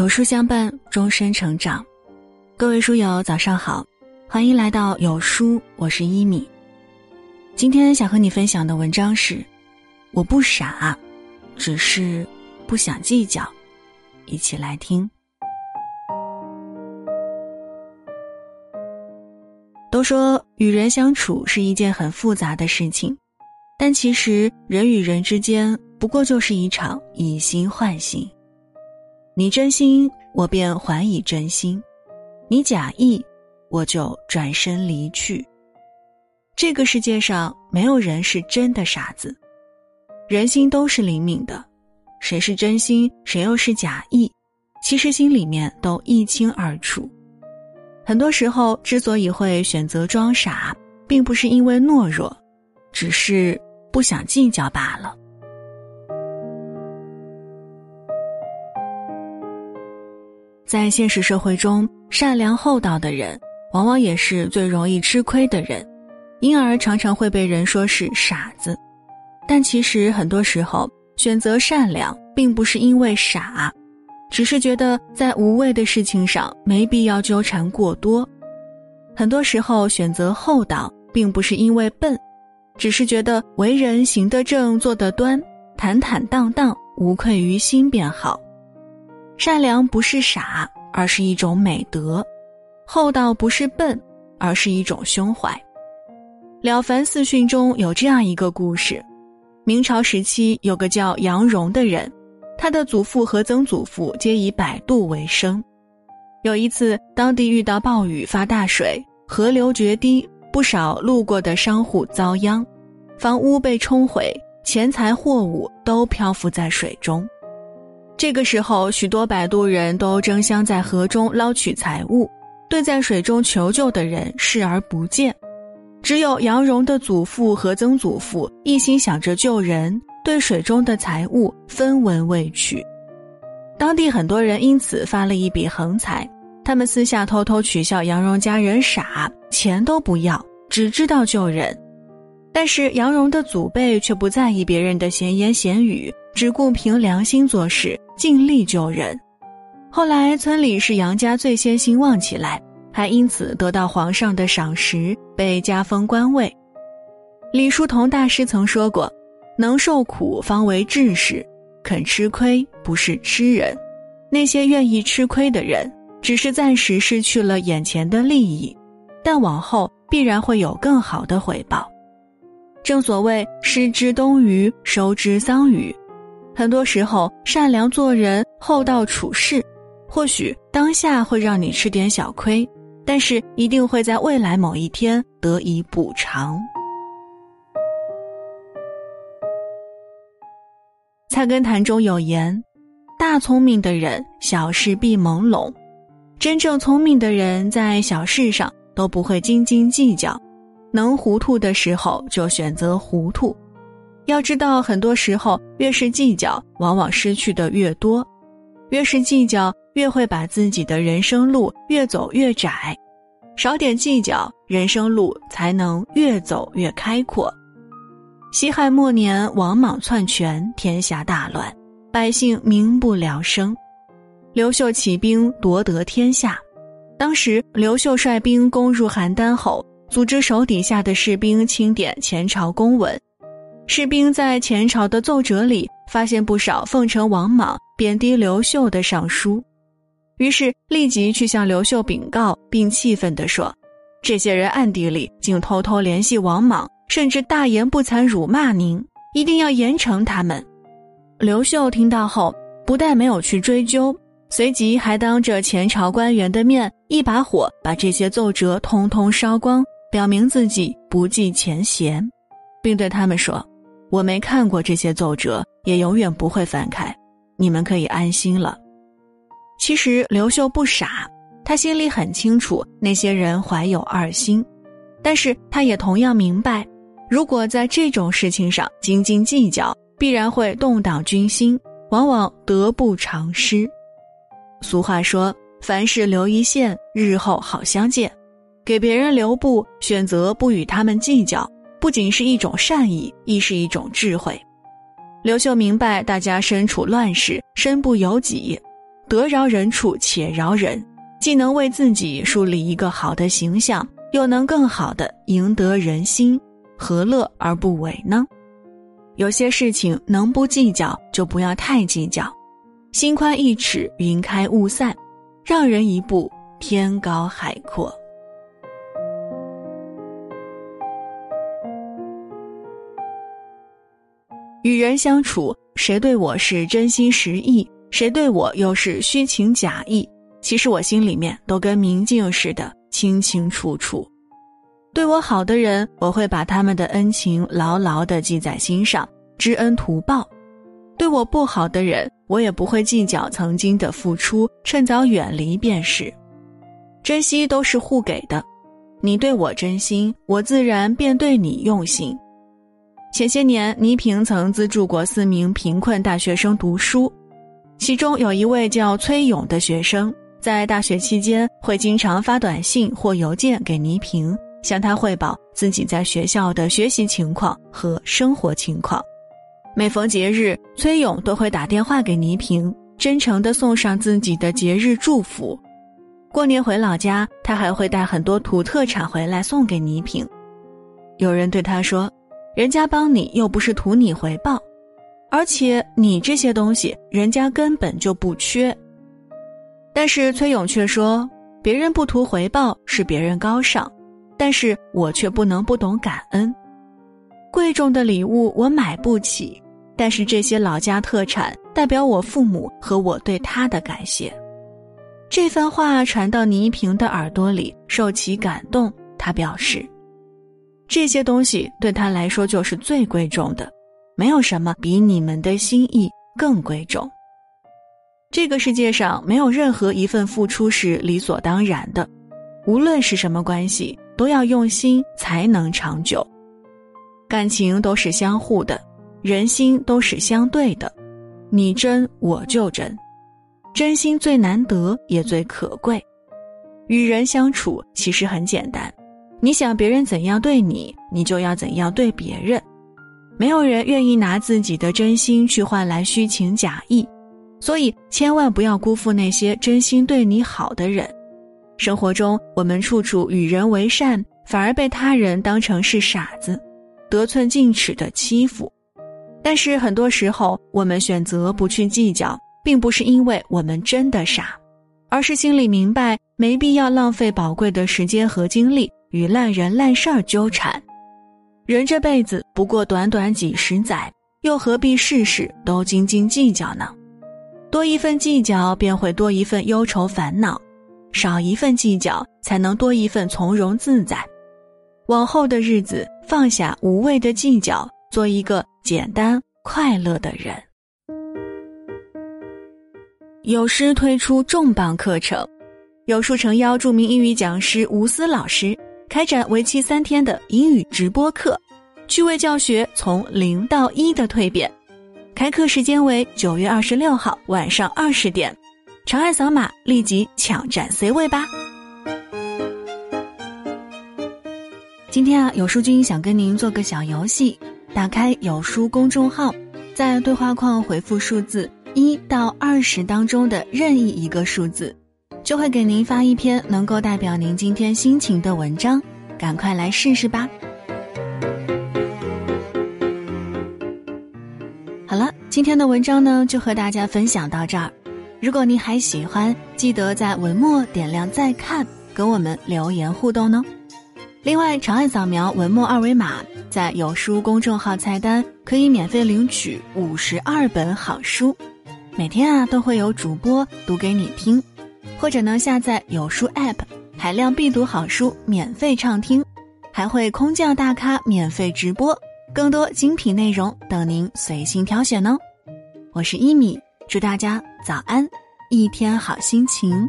有书相伴，终身成长。各位书友，早上好，欢迎来到有书，我是一米。今天想和你分享的文章是：我不傻，只是不想计较。一起来听。都说与人相处是一件很复杂的事情，但其实人与人之间不过就是一场以心换心。你真心，我便还以真心；你假意，我就转身离去。这个世界上没有人是真的傻子，人心都是灵敏的，谁是真心，谁又是假意，其实心里面都一清二楚。很多时候，之所以会选择装傻，并不是因为懦弱，只是不想计较罢了。在现实社会中，善良厚道的人，往往也是最容易吃亏的人，因而常常会被人说是傻子。但其实很多时候，选择善良，并不是因为傻，只是觉得在无谓的事情上没必要纠缠过多。很多时候，选择厚道，并不是因为笨，只是觉得为人行得正，坐得端，坦坦荡荡，无愧于心便好。善良不是傻，而是一种美德；厚道不是笨，而是一种胸怀。《了凡四训》中有这样一个故事：明朝时期有个叫杨荣的人，他的祖父和曾祖父皆以摆渡为生。有一次，当地遇到暴雨发大水，河流决堤，不少路过的商户遭殃，房屋被冲毁，钱财货物都漂浮在水中。这个时候，许多摆渡人都争相在河中捞取财物，对在水中求救的人视而不见。只有杨荣的祖父和曾祖父一心想着救人，对水中的财物分文未取。当地很多人因此发了一笔横财，他们私下偷偷取笑杨荣家人傻，钱都不要，只知道救人。但是杨荣的祖辈却不在意别人的闲言闲语，只顾凭良心做事。尽力救人，后来村里是杨家最先兴旺起来，还因此得到皇上的赏识，被加封官位。李叔同大师曾说过：“能受苦方为志士，肯吃亏不是吃人。那些愿意吃亏的人，只是暂时失去了眼前的利益，但往后必然会有更好的回报。正所谓失之东隅，收之桑榆。”很多时候，善良做人、厚道处事，或许当下会让你吃点小亏，但是一定会在未来某一天得以补偿。菜根谭中有言：“大聪明的人，小事必朦胧；真正聪明的人，在小事上都不会斤斤计较，能糊涂的时候就选择糊涂。”要知道，很多时候越是计较，往往失去的越多；越是计较，越会把自己的人生路越走越窄。少点计较，人生路才能越走越开阔。西汉末年，王莽篡权，天下大乱，百姓民不聊生。刘秀起兵夺得天下，当时刘秀率兵攻入邯郸后，组织手底下的士兵清点前朝公文。士兵在前朝的奏折里发现不少奉承王莽、贬低刘秀的上书，于是立即去向刘秀禀告，并气愤地说：“这些人暗地里竟偷偷联系王莽，甚至大言不惭辱骂您，一定要严惩他们。”刘秀听到后，不但没有去追究，随即还当着前朝官员的面，一把火把这些奏折通通烧光，表明自己不计前嫌，并对他们说。我没看过这些奏折，也永远不会翻开，你们可以安心了。其实刘秀不傻，他心里很清楚那些人怀有二心，但是他也同样明白，如果在这种事情上斤斤计较，必然会动荡军心，往往得不偿失。俗话说：“凡事留一线，日后好相见。”给别人留步，选择不与他们计较。不仅是一种善意，亦是一种智慧。刘秀明白大家身处乱世，身不由己，得饶人处且饶人，既能为自己树立一个好的形象，又能更好的赢得人心，何乐而不为呢？有些事情能不计较就不要太计较，心宽一尺，云开雾散，让人一步，天高海阔。与人相处，谁对我是真心实意，谁对我又是虚情假意，其实我心里面都跟明镜似的，清清楚楚。对我好的人，我会把他们的恩情牢牢的记在心上，知恩图报；对我不好的人，我也不会计较曾经的付出，趁早远离便是。珍惜都是互给的，你对我真心，我自然便对你用心。前些年，倪萍曾资助过四名贫困大学生读书，其中有一位叫崔勇的学生，在大学期间会经常发短信或邮件给倪萍，向他汇报自己在学校的学习情况和生活情况。每逢节日，崔勇都会打电话给倪萍，真诚地送上自己的节日祝福。过年回老家，他还会带很多土特产回来送给倪萍。有人对他说。人家帮你又不是图你回报，而且你这些东西人家根本就不缺。但是崔勇却说，别人不图回报是别人高尚，但是我却不能不懂感恩。贵重的礼物我买不起，但是这些老家特产代表我父母和我对他的感谢。这番话传到倪萍的耳朵里，受其感动，他表示。这些东西对他来说就是最贵重的，没有什么比你们的心意更贵重。这个世界上没有任何一份付出是理所当然的，无论是什么关系，都要用心才能长久。感情都是相互的，人心都是相对的，你真我就真，真心最难得也最可贵。与人相处其实很简单。你想别人怎样对你，你就要怎样对别人。没有人愿意拿自己的真心去换来虚情假意，所以千万不要辜负那些真心对你好的人。生活中，我们处处与人为善，反而被他人当成是傻子，得寸进尺的欺负。但是很多时候，我们选择不去计较，并不是因为我们真的傻，而是心里明白没必要浪费宝贵的时间和精力。与烂人烂事儿纠缠，人这辈子不过短短几十载，又何必事事都斤斤计较呢？多一份计较，便会多一份忧愁烦恼；少一份计较，才能多一份从容自在。往后的日子，放下无谓的计较，做一个简单快乐的人。有诗推出重磅课程，有书诚邀著名英语讲师吴思老师。开展为期三天的英语直播课，趣味教学从零到一的蜕变。开课时间为九月二十六号晚上二十点，长按扫码立即抢占 C 位吧。今天啊，有书君想跟您做个小游戏，打开有书公众号，在对话框回复数字一到二十当中的任意一个数字。就会给您发一篇能够代表您今天心情的文章，赶快来试试吧。好了，今天的文章呢就和大家分享到这儿。如果您还喜欢，记得在文末点亮再看，跟我们留言互动呢。另外，长按扫描文末二维码，在有书公众号菜单可以免费领取五十二本好书，每天啊都会有主播读给你听。或者呢，下载有书 App，海量必读好书免费畅听，还会空降大咖免费直播，更多精品内容等您随心挑选哦。我是一米，祝大家早安，一天好心情。